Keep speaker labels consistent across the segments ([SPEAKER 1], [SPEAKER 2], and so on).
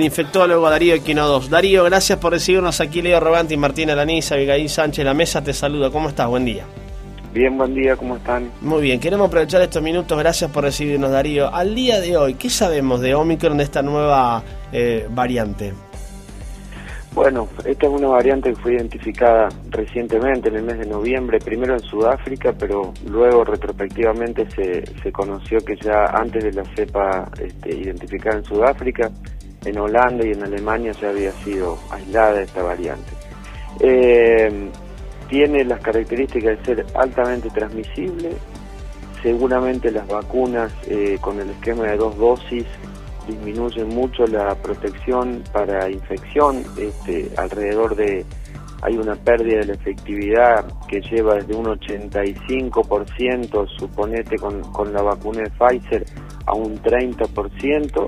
[SPEAKER 1] Infectólogo Darío Equinodos. Darío, gracias por recibirnos aquí. Leo Robanti, Martín Alaniza, Abigail Sánchez, la mesa te saluda. ¿Cómo estás? Buen día.
[SPEAKER 2] Bien, buen día, ¿cómo están?
[SPEAKER 1] Muy bien, queremos aprovechar estos minutos. Gracias por recibirnos, Darío. Al día de hoy, ¿qué sabemos de Omicron, de esta nueva eh, variante?
[SPEAKER 2] Bueno, esta es una variante que fue identificada recientemente, en el mes de noviembre, primero en Sudáfrica, pero luego retrospectivamente se, se conoció que ya antes de la cepa este, identificada en Sudáfrica, en Holanda y en Alemania ya había sido aislada esta variante. Eh, tiene las características de ser altamente transmisible, seguramente las vacunas eh, con el esquema de dos dosis disminuyen mucho la protección para infección, este, alrededor de hay una pérdida de la efectividad que lleva desde un 85%, suponete con, con la vacuna de Pfizer, a un 30%,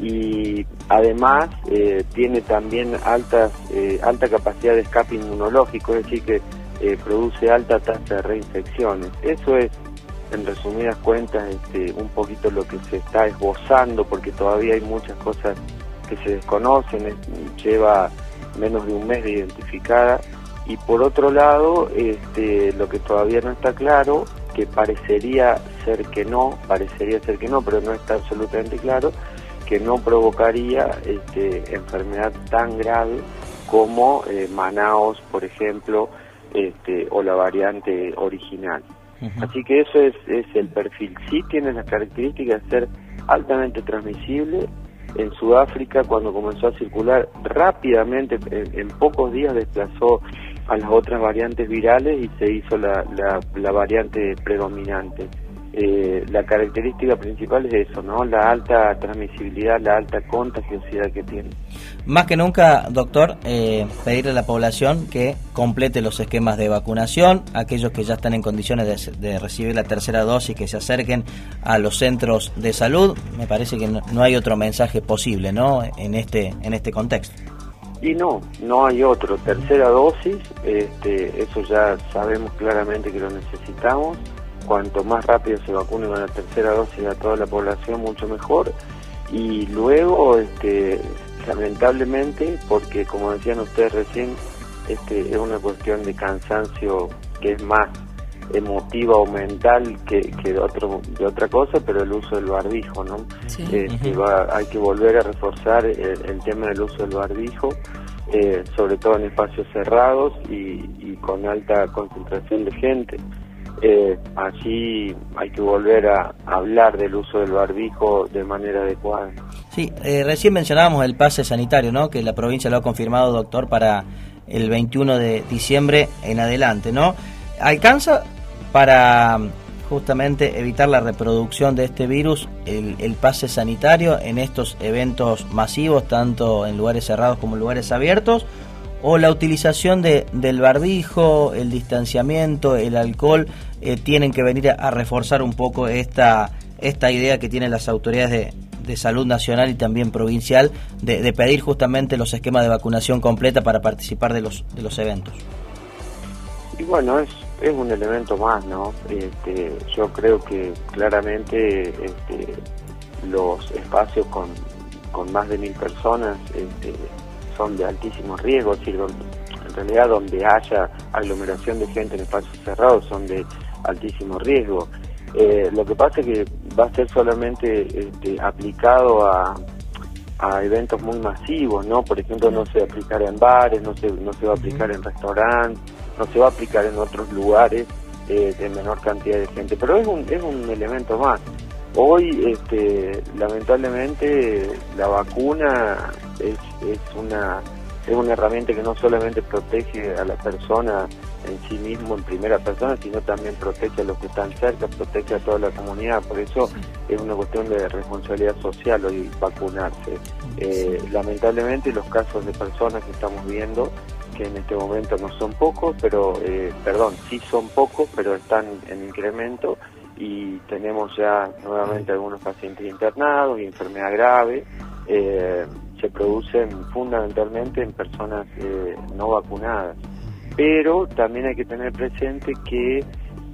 [SPEAKER 2] y además eh, tiene también altas, eh, alta capacidad de escape inmunológico, es decir, que eh, produce alta tasa de reinfecciones. Eso es, en resumidas cuentas, este, un poquito lo que se está esbozando, porque todavía hay muchas cosas que se desconocen, lleva menos de un mes de identificada. Y por otro lado, este, lo que todavía no está claro, que parecería ser que no, parecería ser que no, pero no está absolutamente claro, que no provocaría este, enfermedad tan grave como eh, Manaos, por ejemplo, este, o la variante original. Así que eso es, es el perfil. Sí tiene las características de ser altamente transmisible. En Sudáfrica, cuando comenzó a circular rápidamente, en, pocos días desplazó a las otras variantes virales y se hizo la, la variante predominante. Eh, la característica principal es eso, ¿no? La alta transmisibilidad, la alta contagiosidad que tiene.
[SPEAKER 3] Más que nunca, doctor, eh, pedirle a la población que complete los esquemas de vacunación, aquellos que ya están en condiciones de, recibir la tercera dosis, que se acerquen a los centros de salud. Me parece que no, hay otro mensaje posible, ¿no? En este, en este contexto.
[SPEAKER 2] Y no, no hay otro. Tercera dosis, este, eso ya sabemos claramente que lo necesitamos cuanto más rápido se vacune con la tercera dosis a toda la población, mucho mejor. Y luego, este, lamentablemente, porque como decían ustedes recién, este, es una cuestión de cansancio que es más emotiva o mental que, que de, otro, de otra cosa, pero el uso del barbijo, ¿no? Este, hay que volver a reforzar el, tema del uso del barbijo, eh, sobre todo en espacios cerrados y con alta concentración de gente eh, allí hay que volver a hablar del uso del barbijo de manera adecuada.
[SPEAKER 3] Sí, eh, recién mencionábamos el pase sanitario, ¿no? Que la provincia lo ha confirmado, doctor, para el 21 de diciembre en adelante, ¿no? ¿Alcanza para justamente evitar la reproducción de este virus el, el pase sanitario en estos eventos masivos, tanto en lugares cerrados como en lugares abiertos? O la utilización de, del barbijo, el distanciamiento, el alcohol, eh, tienen que venir a, reforzar un poco esta, esta idea que tienen las autoridades de, de salud nacional y también provincial de, pedir justamente los esquemas de vacunación completa para participar de los, de los eventos.
[SPEAKER 2] Y bueno, es, es un elemento más, ¿no? Este, yo creo que claramente este, los espacios con, con más de mil personas este, son de altísimo riesgo, es decir, en realidad donde haya aglomeración de gente en espacios cerrados son de altísimo riesgo. Eh, lo que pasa es que va a ser solamente este, aplicado a, a eventos muy masivos, ¿no? Por ejemplo, no se va a aplicar en bares, no se, no se va a aplicar en restaurantes, no se va a aplicar en otros lugares eh, de menor cantidad de gente, pero es un, es un elemento más. Hoy, este, lamentablemente, la vacuna es, es una es una herramienta que no solamente protege a la persona en sí mismo, en primera persona, sino también protege a los que están cerca, protege a toda la comunidad. Por eso es una cuestión de responsabilidad social hoy vacunarse. Eh, lamentablemente los casos de personas que estamos viendo, que en este momento no son pocos, pero, eh, perdón, sí son pocos, pero están en incremento y tenemos ya nuevamente algunos pacientes internados y enfermedad grave. Eh, se producen fundamentalmente en personas eh, no vacunadas. Pero también hay que tener presente que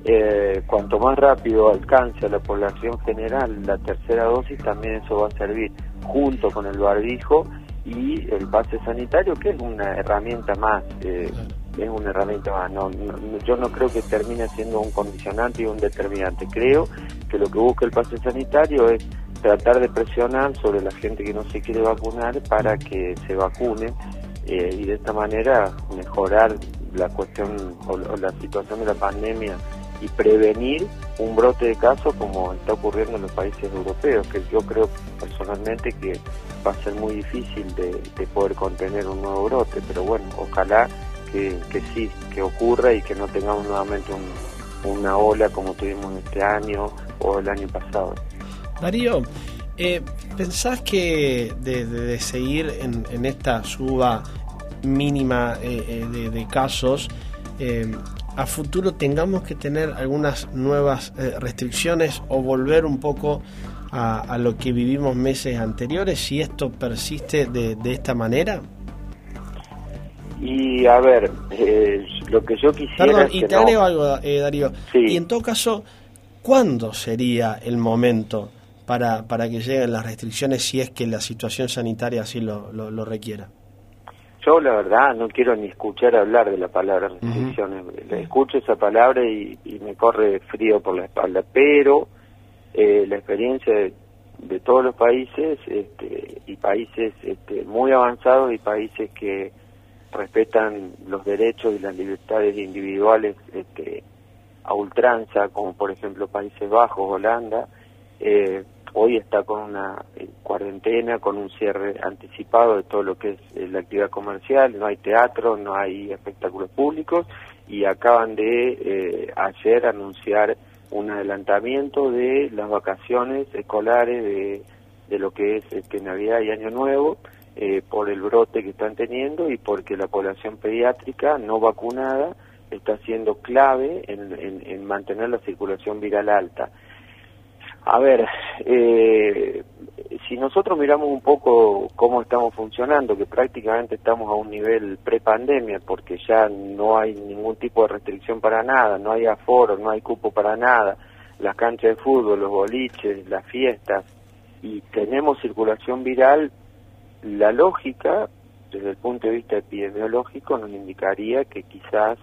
[SPEAKER 2] eh, cuanto más rápido alcance a la población general la tercera dosis, también eso va a servir junto con el barbijo y el pase sanitario, que es una herramienta más. Eh, es una herramienta más. No, yo no creo que termine siendo un condicionante y un determinante. Creo que lo que busca el pase sanitario es tratar de presionar sobre la gente que no se quiere vacunar para que se vacune eh, y de esta manera mejorar la cuestión o, la situación de la pandemia y prevenir un brote de casos como está ocurriendo en los países europeos, que yo creo personalmente que va a ser muy difícil de, poder contener un nuevo brote, pero bueno, ojalá que, sí, que ocurra y que no tengamos nuevamente una ola como tuvimos este año o el año pasado.
[SPEAKER 1] Darío, eh, ¿pensás que de, seguir en, esta suba mínima eh, eh, de, casos, a futuro tengamos que tener algunas nuevas restricciones o volver un poco a, lo que vivimos meses anteriores si esto persiste de, esta manera?
[SPEAKER 2] Y a ver, lo que yo quisiera.
[SPEAKER 1] Perdón, y te agrego algo, Darío. Y en todo caso, ¿cuándo sería el momento para, para que lleguen las restricciones si es que la situación sanitaria así lo, lo, requiera?
[SPEAKER 2] Yo la verdad no quiero ni escuchar hablar de la palabra restricciones. Escucho esa palabra y, me corre frío por la espalda, pero eh, la experiencia de, todos los países este, y países este, muy avanzados y países que respetan los derechos y las libertades individuales este, a ultranza, como por ejemplo Países Bajos, Holanda, eh, hoy está con una eh, cuarentena, con un cierre anticipado de todo lo que es eh, la actividad comercial, no hay teatro, no hay espectáculos públicos y acaban de eh, ayer anunciar un adelantamiento de las vacaciones escolares de, de lo que es este, Navidad y Año Nuevo por el brote que están teniendo y porque la población pediátrica no vacunada está siendo clave en mantener la circulación viral alta. A ver, eh, si nosotros miramos un poco cómo estamos funcionando, que prácticamente estamos a un nivel prepandemia, porque ya no hay ningún tipo de restricción para nada, no hay aforo, no hay cupo para nada, las canchas de fútbol, los boliches, las fiestas, y tenemos circulación viral, la lógica, desde el punto de vista epidemiológico, nos indicaría que quizás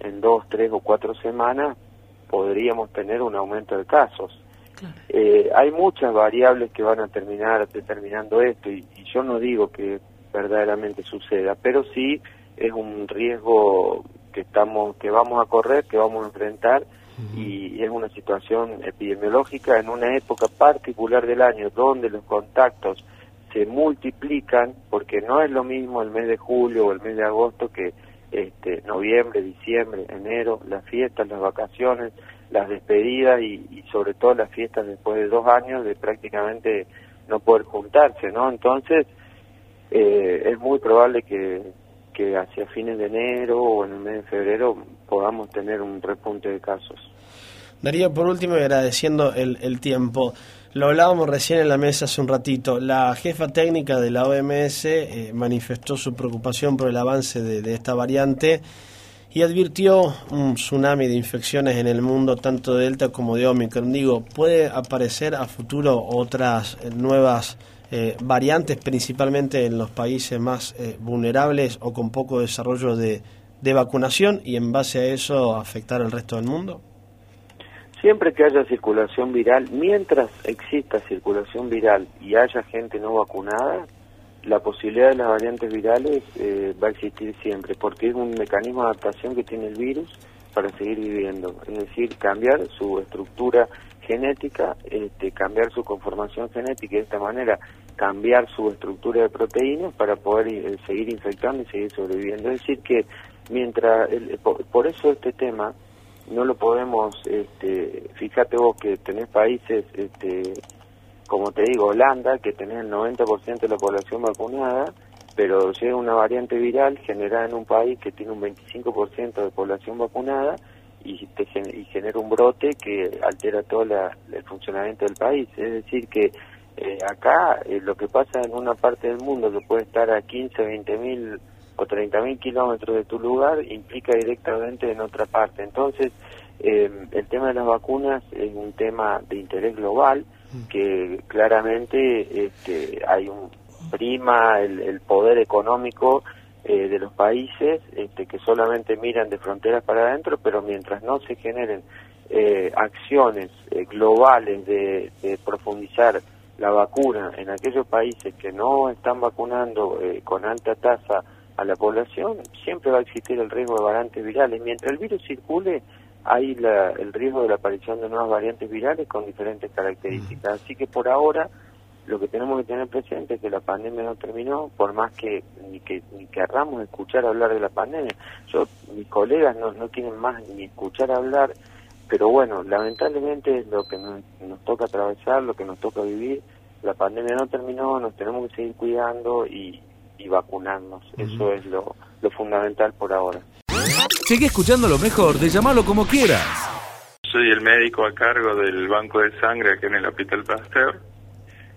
[SPEAKER 2] en dos, tres o cuatro semanas podríamos tener un aumento de casos eh, hay muchas variables que van a terminar determinando esto y, yo no digo que verdaderamente suceda, pero sí es un riesgo que estamos que vamos a correr, que vamos a enfrentar y, es una situación epidemiológica en una época particular del año donde los contactos se multiplican porque no es lo mismo el mes de julio o el mes de agosto que este noviembre, diciembre, enero, las fiestas, las vacaciones, las despedidas y, sobre todo las fiestas después de dos años de prácticamente no poder juntarse, ¿no? Entonces, eh, es muy probable que, que hacia fines de enero o en el mes de febrero podamos tener un repunte de casos.
[SPEAKER 1] Darío, por último, agradeciendo el, el tiempo, lo hablábamos recién en la mesa hace un ratito, la jefa técnica de la OMS eh, manifestó su preocupación por el avance de esta variante y advirtió un tsunami de infecciones en el mundo, tanto de Delta como de Omicron. Digo, ¿puede aparecer a futuro otras eh, nuevas eh, variantes, principalmente en los países más eh, vulnerables o con poco desarrollo de, de vacunación y en base a eso afectar al resto del mundo?
[SPEAKER 2] Siempre que haya circulación viral, mientras exista circulación viral y haya gente no vacunada, la posibilidad de las variantes virales eh, va a existir siempre, porque es un mecanismo de adaptación que tiene el virus para seguir viviendo, es decir, cambiar su estructura genética, este, cambiar su conformación genética y de esta manera cambiar su estructura de proteínas para poder eh, seguir infectando y seguir sobreviviendo. Es decir, que mientras, por, eso este tema no lo podemos, este, fíjate vos que tenés países este, como te digo, Holanda, que tenés el 90% de la población vacunada, pero llega una variante viral generada en un país que tiene un 25% de población vacunada y, te, y genera un brote que altera todo el funcionamiento del país. Es decir, que eh, acá eh, lo que pasa en una parte del mundo que puede estar a 15, 20 mil o 30 mil kilómetros de tu lugar implica directamente en otra parte. Entonces, eh, el tema de las vacunas es un tema de interés global que claramente este, hay un, prima el, poder económico eh, de los países este, que solamente miran de fronteras para adentro, pero mientras no se generen eh, acciones eh, globales de, profundizar la vacuna en aquellos países que no están vacunando con alta tasa a la población, siempre va a existir el riesgo de variantes virales. Mientras el virus circule, hay el riesgo de la aparición de nuevas variantes virales con diferentes características. Así que por ahora lo que tenemos que tener presente es que la pandemia no terminó, por más que ni que ni querramos escuchar hablar de la pandemia. Yo, mis colegas no, no quieren más ni escuchar hablar, pero bueno, lamentablemente es lo que nos, toca atravesar, lo que nos toca vivir. La pandemia no terminó, nos tenemos que seguir cuidando y, y vacunarnos. Eso es lo, lo fundamental por ahora.
[SPEAKER 4] Sigue escuchando lo mejor de llamarlo como quieras.
[SPEAKER 5] Soy el médico a cargo del banco de sangre aquí en el Hospital Pasteur.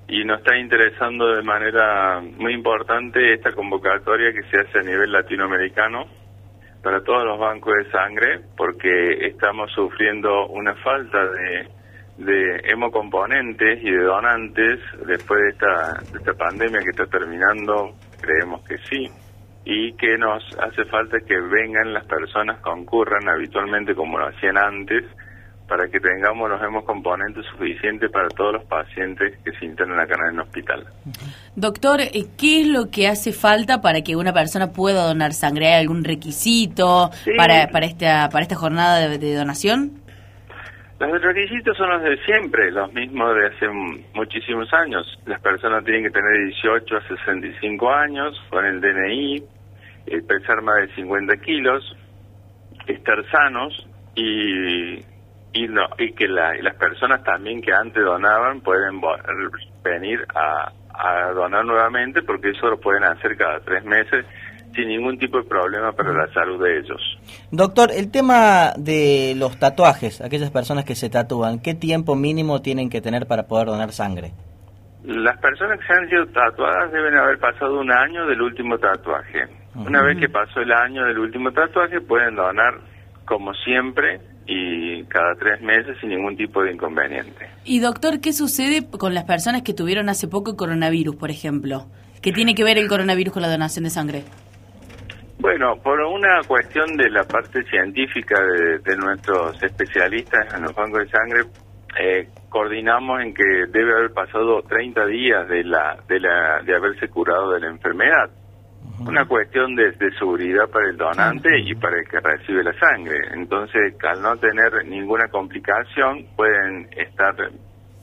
[SPEAKER 5] Y nos está interesando de manera muy importante esta convocatoria que se hace a nivel latinoamericano para todos los bancos de sangre porque estamos sufriendo una falta de, de hemocomponentes y de donantes después de esta, de esta pandemia que está terminando, creemos que sí y que nos hace falta que vengan las personas, concurran habitualmente como lo hacían antes, para que tengamos los hemocomponentes suficientes para todos los pacientes que se internan acá en el hospital.
[SPEAKER 6] Doctor, eh, ¿qué es lo que hace falta para que una persona pueda donar sangre? ¿Hay algún requisito para, para, esta, para esta jornada de, de donación?
[SPEAKER 5] Los requisitos son los de siempre, los mismos de hace muchísimos años. Las personas tienen que tener 18 a 65 años con el DNI, eh, pesar más de 50 kilos, estar sanos y, y, no, y que las personas también que antes donaban pueden venir a, a donar nuevamente porque eso lo pueden hacer cada tres meses sin ningún tipo de problema para la salud de ellos.
[SPEAKER 3] Doctor, el tema de los tatuajes, aquellas personas que se tatúan, ¿qué tiempo mínimo tienen que tener para poder donar sangre?
[SPEAKER 5] Las personas que se han sido tatuadas deben haber pasado un año del último tatuaje. Una vez que pasó el año del último tatuaje, pueden donar como siempre y cada tres meses sin ningún tipo de inconveniente.
[SPEAKER 6] Y doctor, ¿qué sucede con las personas que tuvieron hace poco coronavirus, por ejemplo? ¿Qué tiene que ver el coronavirus con la donación de sangre?
[SPEAKER 5] Bueno, por una cuestión de la parte científica de, nuestros especialistas en los bancos de sangre, eh, coordinamos en que debe haber pasado 30 días de la de la de haberse curado de la enfermedad una cuestión de, seguridad para el donante y para el que recibe la sangre. Entonces, al no tener ninguna complicación, pueden estar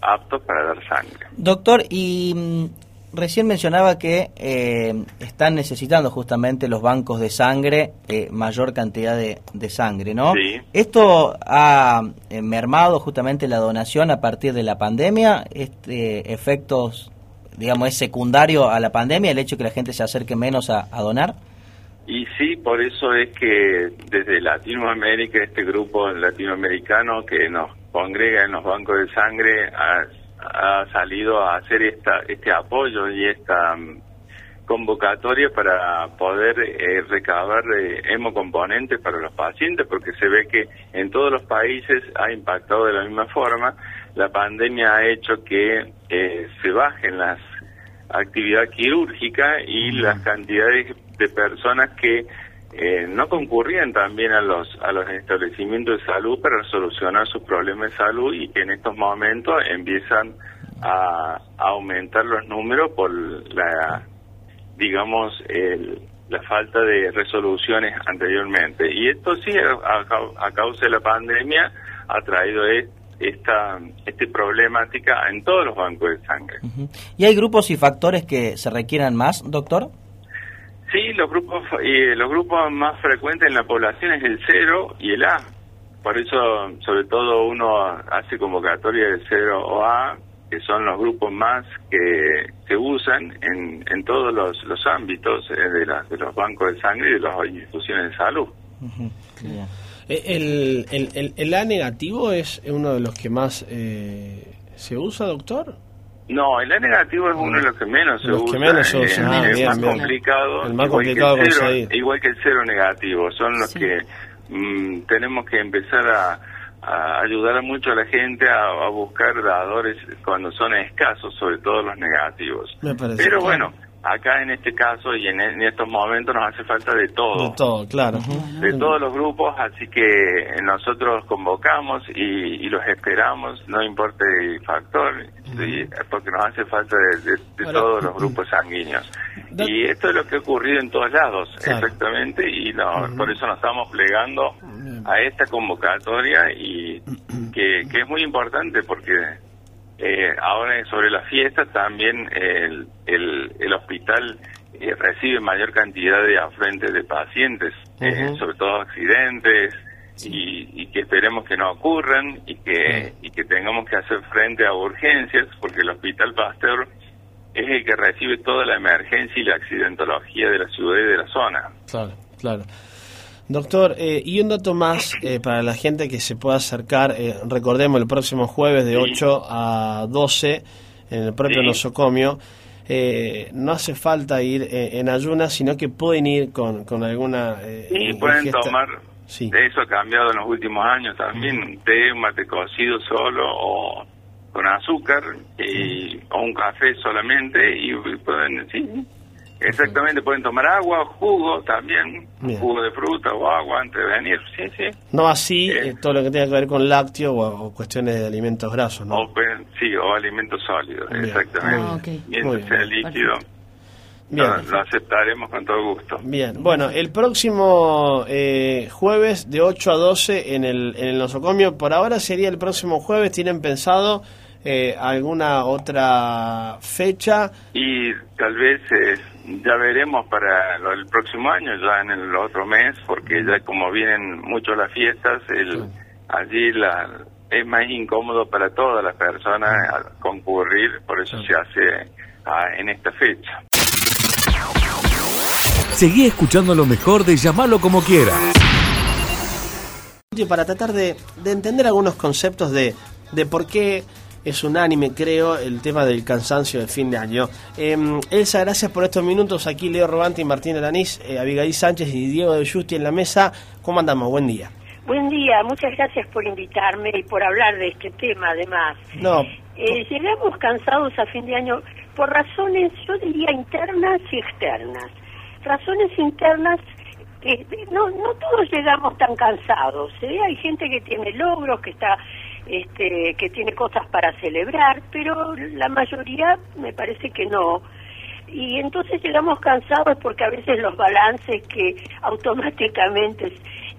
[SPEAKER 5] aptos para dar sangre.
[SPEAKER 3] Doctor, y mm, recién mencionaba que eh, están necesitando justamente los bancos de sangre eh, mayor cantidad de, sangre, ¿no?
[SPEAKER 5] Sí.
[SPEAKER 3] ¿Esto ha eh, mermado justamente la donación a partir de la pandemia? Este, ¿Efectos digamos, es secundario a la pandemia el hecho de que la gente se acerque menos a, donar?
[SPEAKER 5] Y sí, por eso es que desde Latinoamérica, este grupo latinoamericano que nos congrega en los bancos de sangre ha, salido a hacer esta, este apoyo y esta mm, convocatoria para poder eh, recabar eh, hemocomponentes para los pacientes, porque se ve que en todos los países ha impactado de la misma forma. La pandemia ha hecho que eh, se bajen las actividad quirúrgica y las cantidades de personas que eh, no concurrían también a los a los establecimientos de salud para solucionar sus problemas de salud y que en estos momentos empiezan a, aumentar los números por la digamos la falta de resoluciones anteriormente. Y esto sí a, causa de la pandemia ha traído esto esta, esta problemática en todos los bancos de sangre.
[SPEAKER 3] ¿Y hay grupos y factores que se requieran más, doctor?
[SPEAKER 5] Sí, los grupos, y los grupos más frecuentes en la población es el cero y el A. Por eso, sobre todo, uno hace convocatoria del cero o A, que son los grupos más que se usan en, en todos los, los ámbitos eh, de, de los bancos de sangre y de las instituciones de salud.
[SPEAKER 1] Eh, el, el, el, A negativo es uno de los que más eh, se usa, doctor?
[SPEAKER 5] No, el A negativo es uno de los que menos se usa.
[SPEAKER 1] es,
[SPEAKER 5] más complicado.
[SPEAKER 1] El más complicado
[SPEAKER 5] igual que el, cero, igual que el cero negativo. Son los que mm, tenemos que empezar a, ayudar mucho a la gente a, buscar dadores cuando son escasos, sobre todo los negativos. Pero bueno, acá en este caso y en, en estos momentos nos hace falta de todo.
[SPEAKER 1] De todo, claro.
[SPEAKER 5] de todos los grupos, así que nosotros convocamos y, y los esperamos, no importa el factor, porque nos hace falta de, de- de
[SPEAKER 1] Ahora-
[SPEAKER 5] todos los grupos sanguíneos. Y esto es lo que ha ocurrido en todos lados,
[SPEAKER 1] Claro.
[SPEAKER 5] exactamente, y no, por eso nos estamos plegando a esta convocatoria y que, que es muy importante porque eh, ahora sobre la fiesta también el, el, el hospital eh, recibe mayor cantidad de afluentes de pacientes, eh, sobre todo accidentes, y, y que esperemos que no ocurran y que, y que tengamos que hacer frente a urgencias, porque el Hospital Pasteur es el que recibe toda la emergencia y la accidentología de la ciudad y de la zona.
[SPEAKER 1] Claro, claro. Doctor, eh, y un dato más eh, para la gente que se pueda acercar, eh, recordemos el próximo jueves de
[SPEAKER 5] Sí.
[SPEAKER 1] 8 a 12 en el propio
[SPEAKER 5] Sí.
[SPEAKER 1] nosocomio, eh, no hace falta ir eh, en ayunas, sino que pueden ir con, con alguna... eh,
[SPEAKER 5] Y pueden
[SPEAKER 1] ingesta-
[SPEAKER 5] tomar,
[SPEAKER 1] Sí.
[SPEAKER 5] eso ha cambiado en los últimos años también, un té, un mate cocido solo o con azúcar y, o un café solamente y pueden, sí, exactamente, pueden tomar agua, jugo también,
[SPEAKER 1] Bien.
[SPEAKER 5] jugo de fruta o agua antes de venir, sí, sí.
[SPEAKER 1] No así
[SPEAKER 5] Eh.
[SPEAKER 1] eh, todo lo que tenga que ver con lácteo o, o cuestiones de alimentos grasos, ¿no?
[SPEAKER 5] O, sí, o alimentos sólidos,
[SPEAKER 1] Bien.
[SPEAKER 5] exactamente.
[SPEAKER 6] Ah, ok.
[SPEAKER 5] Mientras
[SPEAKER 1] Muy bien.
[SPEAKER 5] sea líquido,
[SPEAKER 1] Bien.
[SPEAKER 5] lo, lo aceptaremos con todo gusto.
[SPEAKER 1] Bien, bueno, el próximo eh, jueves de 8 a 12 en el, en el nosocomio, por ahora sería el próximo jueves, ¿tienen pensado eh, alguna otra fecha?
[SPEAKER 5] Y tal vez eh, ya veremos para lo- el próximo año, ya en el otro mes, porque ya como vienen mucho las fiestas, el, allí la, es más incómodo para todas las personas a concurrir, por eso se hace ah, en esta fecha.
[SPEAKER 4] Seguí escuchando lo mejor de llamarlo como quiera.
[SPEAKER 1] Para tratar de, de entender algunos conceptos de, de por qué es unánime, creo, el tema del cansancio de fin de año. Eh, Elsa, gracias por estos minutos. Aquí Leo Robante y Martín Alanís, eh, Abigail Sánchez y Diego de Justi en la mesa. ¿Cómo andamos? Buen día.
[SPEAKER 7] Buen día, muchas gracias por invitarme y por hablar de este tema además.
[SPEAKER 1] No,
[SPEAKER 7] Eh, llegamos cansados a fin de año por razones, yo diría, internas y externas. Razones internas, no, no todos llegamos tan cansados. ¿eh? Hay gente que tiene logros, que está, este, que tiene cosas para celebrar, pero la mayoría me parece que no. Y entonces llegamos cansados porque a veces los balances que automáticamente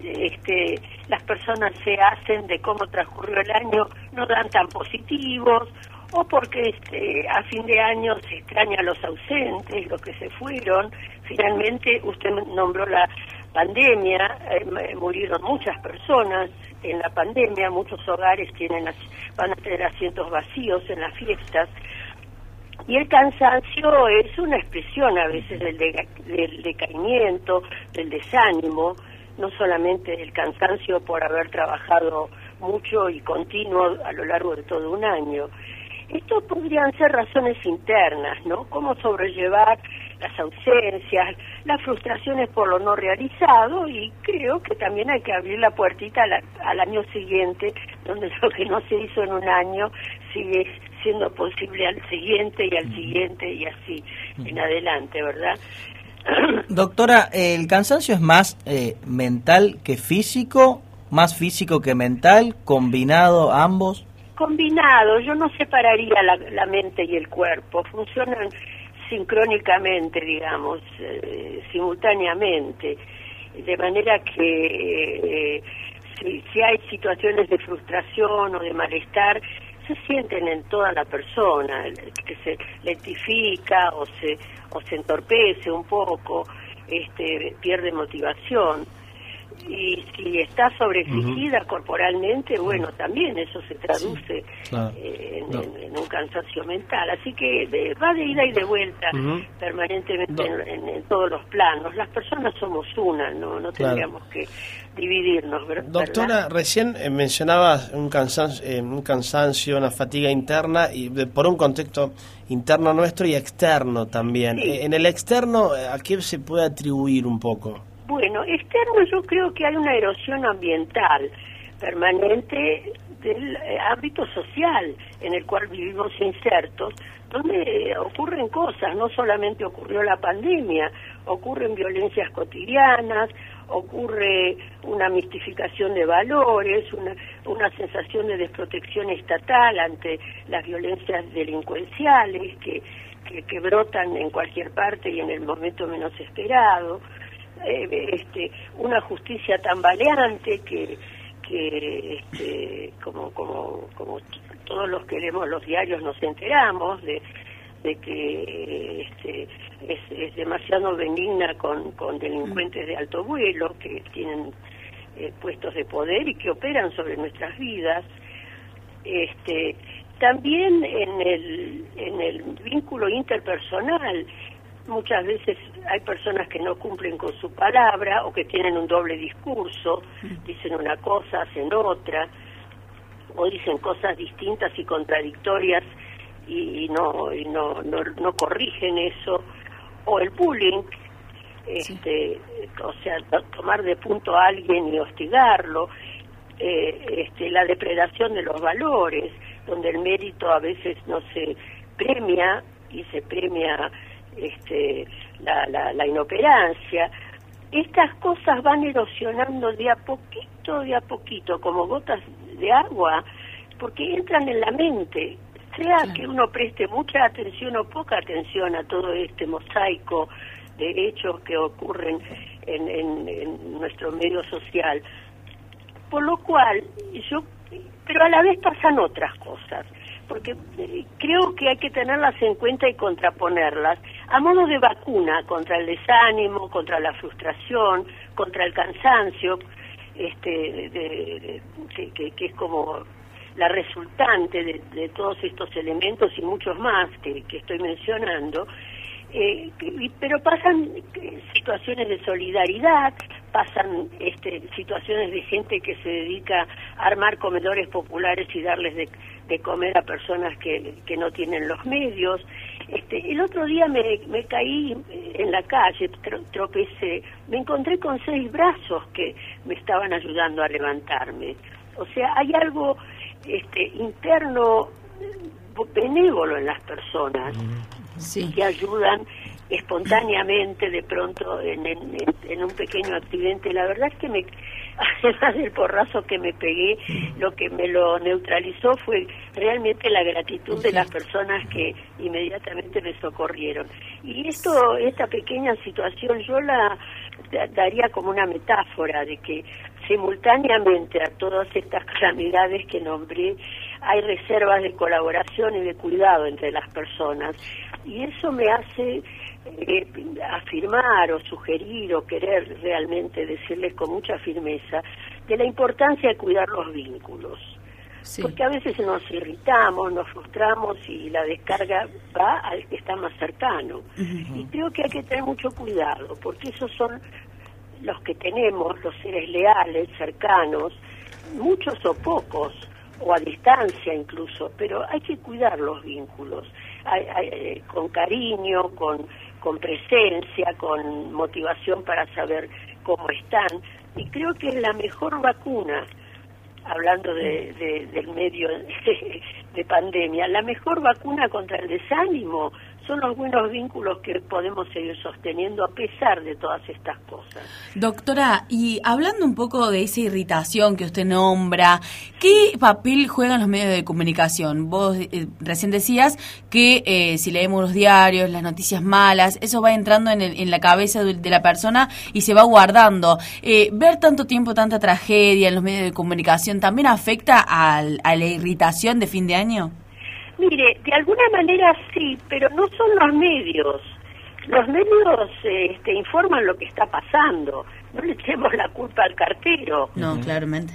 [SPEAKER 7] este, las personas se hacen de cómo transcurrió el año no dan tan positivos o porque este, a fin de año se extraña a los ausentes, los que se fueron. Finalmente, usted nombró la pandemia, eh, m- murieron muchas personas en la pandemia, muchos hogares tienen van a tener asientos vacíos en las fiestas. Y el cansancio es una expresión a veces del, deca- del decaimiento, del desánimo, no solamente el cansancio por haber trabajado mucho y continuo a lo largo de todo un año. Esto podrían ser razones internas, ¿no? Cómo sobrellevar las ausencias, las frustraciones por lo no realizado y creo que también hay que abrir la puertita la- al año siguiente, donde lo que no se hizo en un año sigue siendo posible al siguiente y al siguiente y así en adelante, ¿verdad?
[SPEAKER 3] Doctora, ¿el cansancio es más eh, mental que físico? ¿Más físico que mental? ¿Combinado ambos?
[SPEAKER 7] Combinado, yo no separaría la, la mente y el cuerpo, funcionan sincrónicamente, digamos, eh, simultáneamente, de manera que eh, si, si hay situaciones de frustración o de malestar, se sienten en toda la persona, que se lentifica o se, o se entorpece un poco, este, pierde motivación. Y si está sobreexigida corporalmente, bueno, también eso se traduce
[SPEAKER 1] claro.
[SPEAKER 7] eh, en,
[SPEAKER 1] No.
[SPEAKER 7] en- en un cansancio mental. Así que de- va de ida y de vuelta permanentemente
[SPEAKER 1] No.
[SPEAKER 7] en, todos los planos. Las personas somos una, no, no
[SPEAKER 1] Claro.
[SPEAKER 7] tendríamos que dividirnos, ver-
[SPEAKER 1] Doctora,
[SPEAKER 7] ¿verdad?
[SPEAKER 1] recién eh, mencionabas un cansancio, eh, un cansancio, una fatiga interna y de- por un contexto interno nuestro y externo también.
[SPEAKER 7] Sí.
[SPEAKER 1] Eh, en el externo, ¿a qué se puede atribuir un poco?
[SPEAKER 7] Bueno, externo yo creo que hay una erosión ambiental permanente del eh, ámbito social en el cual vivimos insertos, donde ocurren cosas, no solamente ocurrió la pandemia, ocurren violencias cotidianas, ocurre una mistificación de valores, una, una sensación de desprotección estatal ante las violencias delincuenciales que, que, brotan en cualquier parte y en el momento menos esperado, eh, este, una justicia tambaleante que que este, como, como, como todos los que los diarios nos enteramos de, de que este, es, demasiado benigna con, con delincuentes de alto vuelo que tienen eh, puestos de poder y que operan sobre nuestras vidas. Este, también en el, en el vínculo interpersonal muchas veces hay personas que no cumplen con su palabra o que tienen un doble discurso, dicen una cosa, hacen otra, o dicen cosas distintas y contradictorias y, no, y no, no, corrigen eso, o el bullying, este, o sea, tomar de punto a alguien y hostigarlo, eh, este, la depredación de los valores, donde el mérito a veces no se premia y se premia este, la, la, inoperancia. Estas cosas van erosionando de a poquito, de a poquito, como gotas de agua, porque entran en la mente. Sea que uno preste mucha atención o poca atención a todo este mosaico de hechos que ocurren en, en nuestro medio social. Por lo cual, yo, pero a la vez pasan otras cosas porque eh, creo que hay que tenerlas en cuenta y contraponerlas. A modo de vacuna contra el desánimo, contra la frustración, contra el cansancio, este, de, que, es como la resultante de, todos estos elementos y muchos más que, estoy mencionando, eh, pero pasan eh, situaciones de solidaridad, pasan este, situaciones de gente que se dedica a armar comedores populares y darles de, de comer a personas que, que no tienen los medios. Este, el otro día me, me caí en la calle, tropecé, me encontré con seis brazos que me estaban ayudando a levantarme. O sea, hay algo este, interno benévolo en las personas que ayudan espontáneamente de pronto en, en, un pequeño accidente. La verdad es que me, además del porrazo que me pegué, lo que me lo neutralizó fue realmente la gratitud de las personas que inmediatamente me socorrieron. Y esto, esta pequeña situación, yo la daría como una metáfora de que simultáneamente a todas estas calamidades que nombré, hay reservas de colaboración y de cuidado entre las personas. Y eso me hace eh, afirmar o sugerir o querer realmente decirles con mucha firmeza de la importancia de cuidar los vínculos. Porque a veces nos irritamos, nos frustramos y la descarga va al que está más cercano. Y creo que hay que tener mucho cuidado, porque esos son los que tenemos, los seres leales, cercanos, muchos o pocos, o a distancia incluso, pero hay que cuidar los vínculos, con cariño, con con presencia, con motivación para saber cómo están. Y creo que es la mejor vacuna, hablando de, del medio de pandemia, la mejor vacuna contra el desánimo, son los buenos vínculos que podemos seguir sosteniendo a pesar de todas estas cosas.
[SPEAKER 6] Doctora, y hablando un poco de esa irritación que usted nombra, ¿qué papel juegan los medios de comunicación? Vos eh, recién decías que eh, si leemos los diarios, las noticias malas, eso va entrando en, en la cabeza de, la persona y se va guardando. Eh, ver tanto tiempo, tanta tragedia en los medios de comunicación, ¿también afecta a la irritación de fin de año?
[SPEAKER 7] Mire, de alguna manera sí, pero no son los medios. Los medios este, informan lo que está pasando. No le echemos la culpa al cartero.
[SPEAKER 6] No, claramente.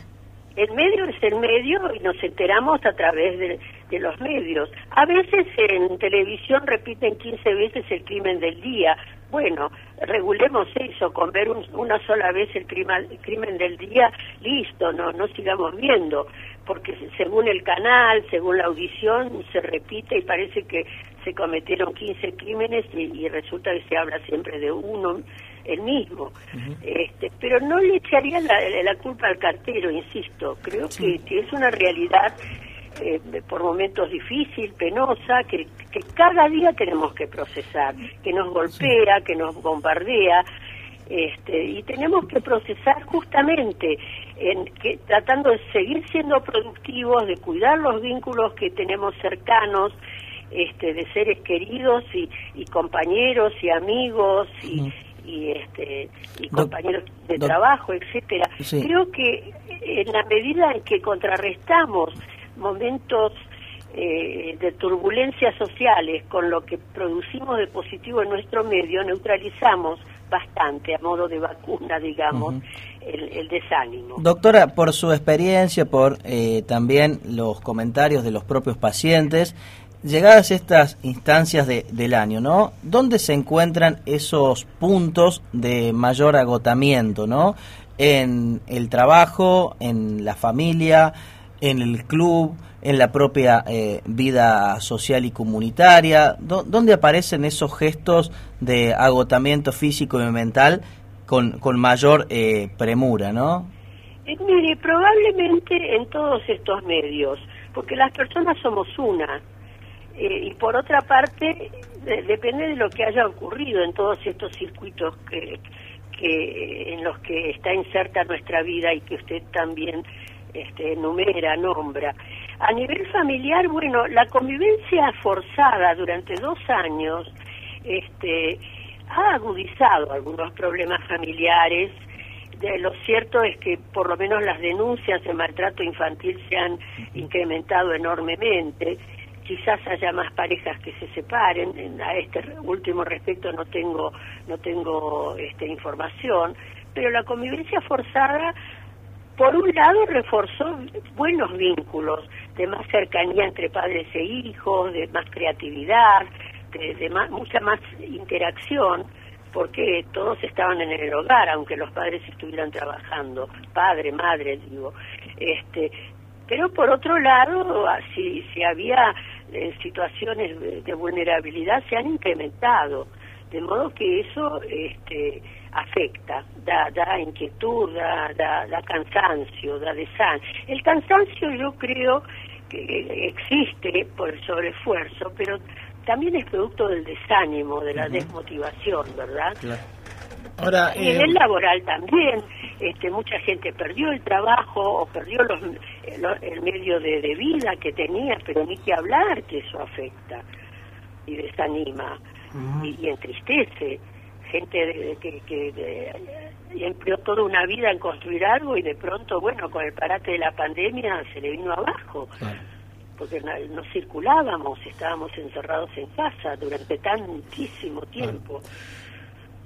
[SPEAKER 7] El medio es el medio y nos enteramos a través de, de, los medios. A veces en televisión repiten 15 veces el crimen del día, bueno, regulemos eso, con ver una sola vez el crimen, el crimen del día, listo, no, no sigamos viendo, porque según el canal, según la audición, se repite y parece que se cometieron 15 crímenes y, resulta que se habla siempre de uno, el mismo. este, pero no le echaría la, la, culpa al cartero, insisto, creo que, que es una realidad eh, por momentos difícil, penosa, que, que cada día tenemos que procesar, que nos golpea, que nos bombardea, este, y tenemos que procesar justamente en que, tratando de seguir siendo productivos, de cuidar los vínculos que tenemos cercanos, este, de seres queridos y, y compañeros y amigos y, y este y compañeros de trabajo, etcétera. Creo que en la medida en que contrarrestamos momentos eh, de turbulencias sociales con lo que producimos de positivo en nuestro medio, neutralizamos bastante a modo de vacuna, digamos, el, desánimo.
[SPEAKER 3] Doctora, por su experiencia, por eh, también los comentarios de los propios pacientes, llegadas estas instancias de, del año, ¿no? ¿Dónde se encuentran esos puntos de mayor agotamiento, ¿no? En el trabajo, en la familia, en el club, en la propia eh, vida social y comunitaria? ¿Dónde aparecen esos gestos de agotamiento físico y mental con, con mayor eh, premura, no?
[SPEAKER 7] Eh, mire, probablemente en todos estos medios, porque las personas somos una. y por otra parte, depende de lo que haya ocurrido en todos estos circuitos que, que en los que está inserta nuestra vida y que usted también este, enumera, nombra. A nivel familiar, bueno, la convivencia forzada durante dos años este, ha agudizado algunos problemas familiares. Lo cierto es que por lo menos las denuncias de maltrato infantil se han incrementado enormemente. Quizás haya más parejas que se separen. A este último respecto no tengo no tengo este, información, pero la convivencia forzada por un lado reforzó buenos vínculos de más cercanía entre padres e hijos, de más creatividad, de, mucha más interacción, porque todos estaban en el hogar, aunque los padres estuvieran trabajando, padre, madre, digo. Este, pero por otro lado, si, si había eh, situaciones de vulnerabilidad, se han incrementado, de modo que eso este, afecta, da, da inquietud, da, da, cansancio, da desán. El cansancio yo creo que existe por el sobreesfuerzo, pero también es producto del desánimo, de la desmotivación, ¿verdad? Ahora, y en el eh, laboral también, este, mucha gente perdió el trabajo o perdió los, el, medio de, vida que tenía, pero ni que hablar que eso afecta y desanima y entristece gente que, que empleó toda una vida en construir algo y de pronto, bueno, con el parate de la pandemia se le vino abajo. Porque no, circulábamos, estábamos encerrados en casa durante tantísimo tiempo.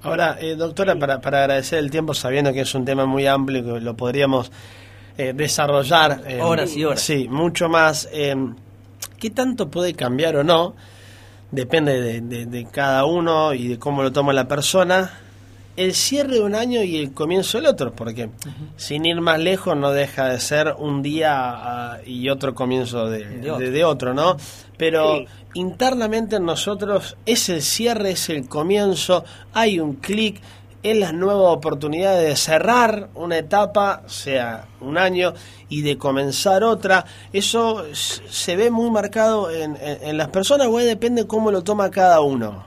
[SPEAKER 1] Ahora, eh, doctora, para, para agradecer el tiempo, sabiendo que es un tema muy amplio y que lo podríamos eh, desarrollar.
[SPEAKER 3] Eh, horas y horas.
[SPEAKER 1] Sí, mucho más. ¿Qué tanto puede cambiar o no? Depende de, cada uno y de cómo lo toma la persona, el cierre de un año y el comienzo del otro, porque sin ir más lejos no deja de ser un día ah, y otro comienzo de, otro. ¿no? Pero internamente en nosotros es el cierre, es el comienzo, hay un clic, es la nueva oportunidad de cerrar una etapa, sea un año, y de comenzar otra. Eso se ve muy marcado en, en, las personas, o depende cómo lo toma cada uno.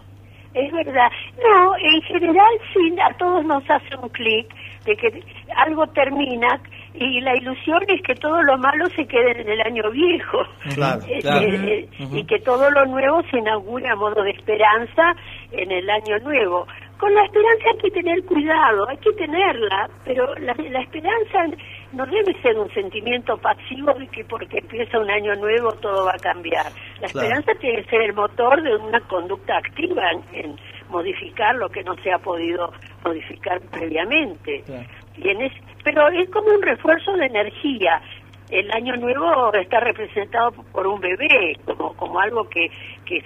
[SPEAKER 7] Es verdad. No, en general sí, a todos nos hace un clic de que algo termina y la ilusión es que todo lo malo se quede en el año viejo
[SPEAKER 1] eh,
[SPEAKER 7] eh, y que todo lo nuevo se inaugure a modo de esperanza en el año nuevo con la esperanza hay que tener cuidado, hay que tenerla, pero la, esperanza no debe ser un sentimiento pasivo de que porque empieza un año nuevo todo va a cambiar. La esperanza tiene que ser el motor de una conducta activa en, modificar lo que no se ha podido modificar previamente. pero es como un refuerzo de energía. El año nuevo está representado por un bebé, como, como algo que, que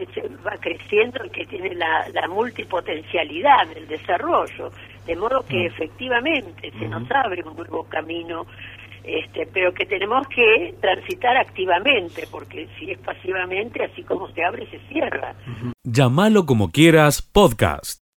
[SPEAKER 7] va creciendo y que tiene la, la multipotencialidad del desarrollo. De modo que mm. efectivamente se nos abre un nuevo camino, este, pero que tenemos que transitar activamente, porque si es pasivamente, así como se abre, se cierra.
[SPEAKER 4] Llámalo como quieras, podcast.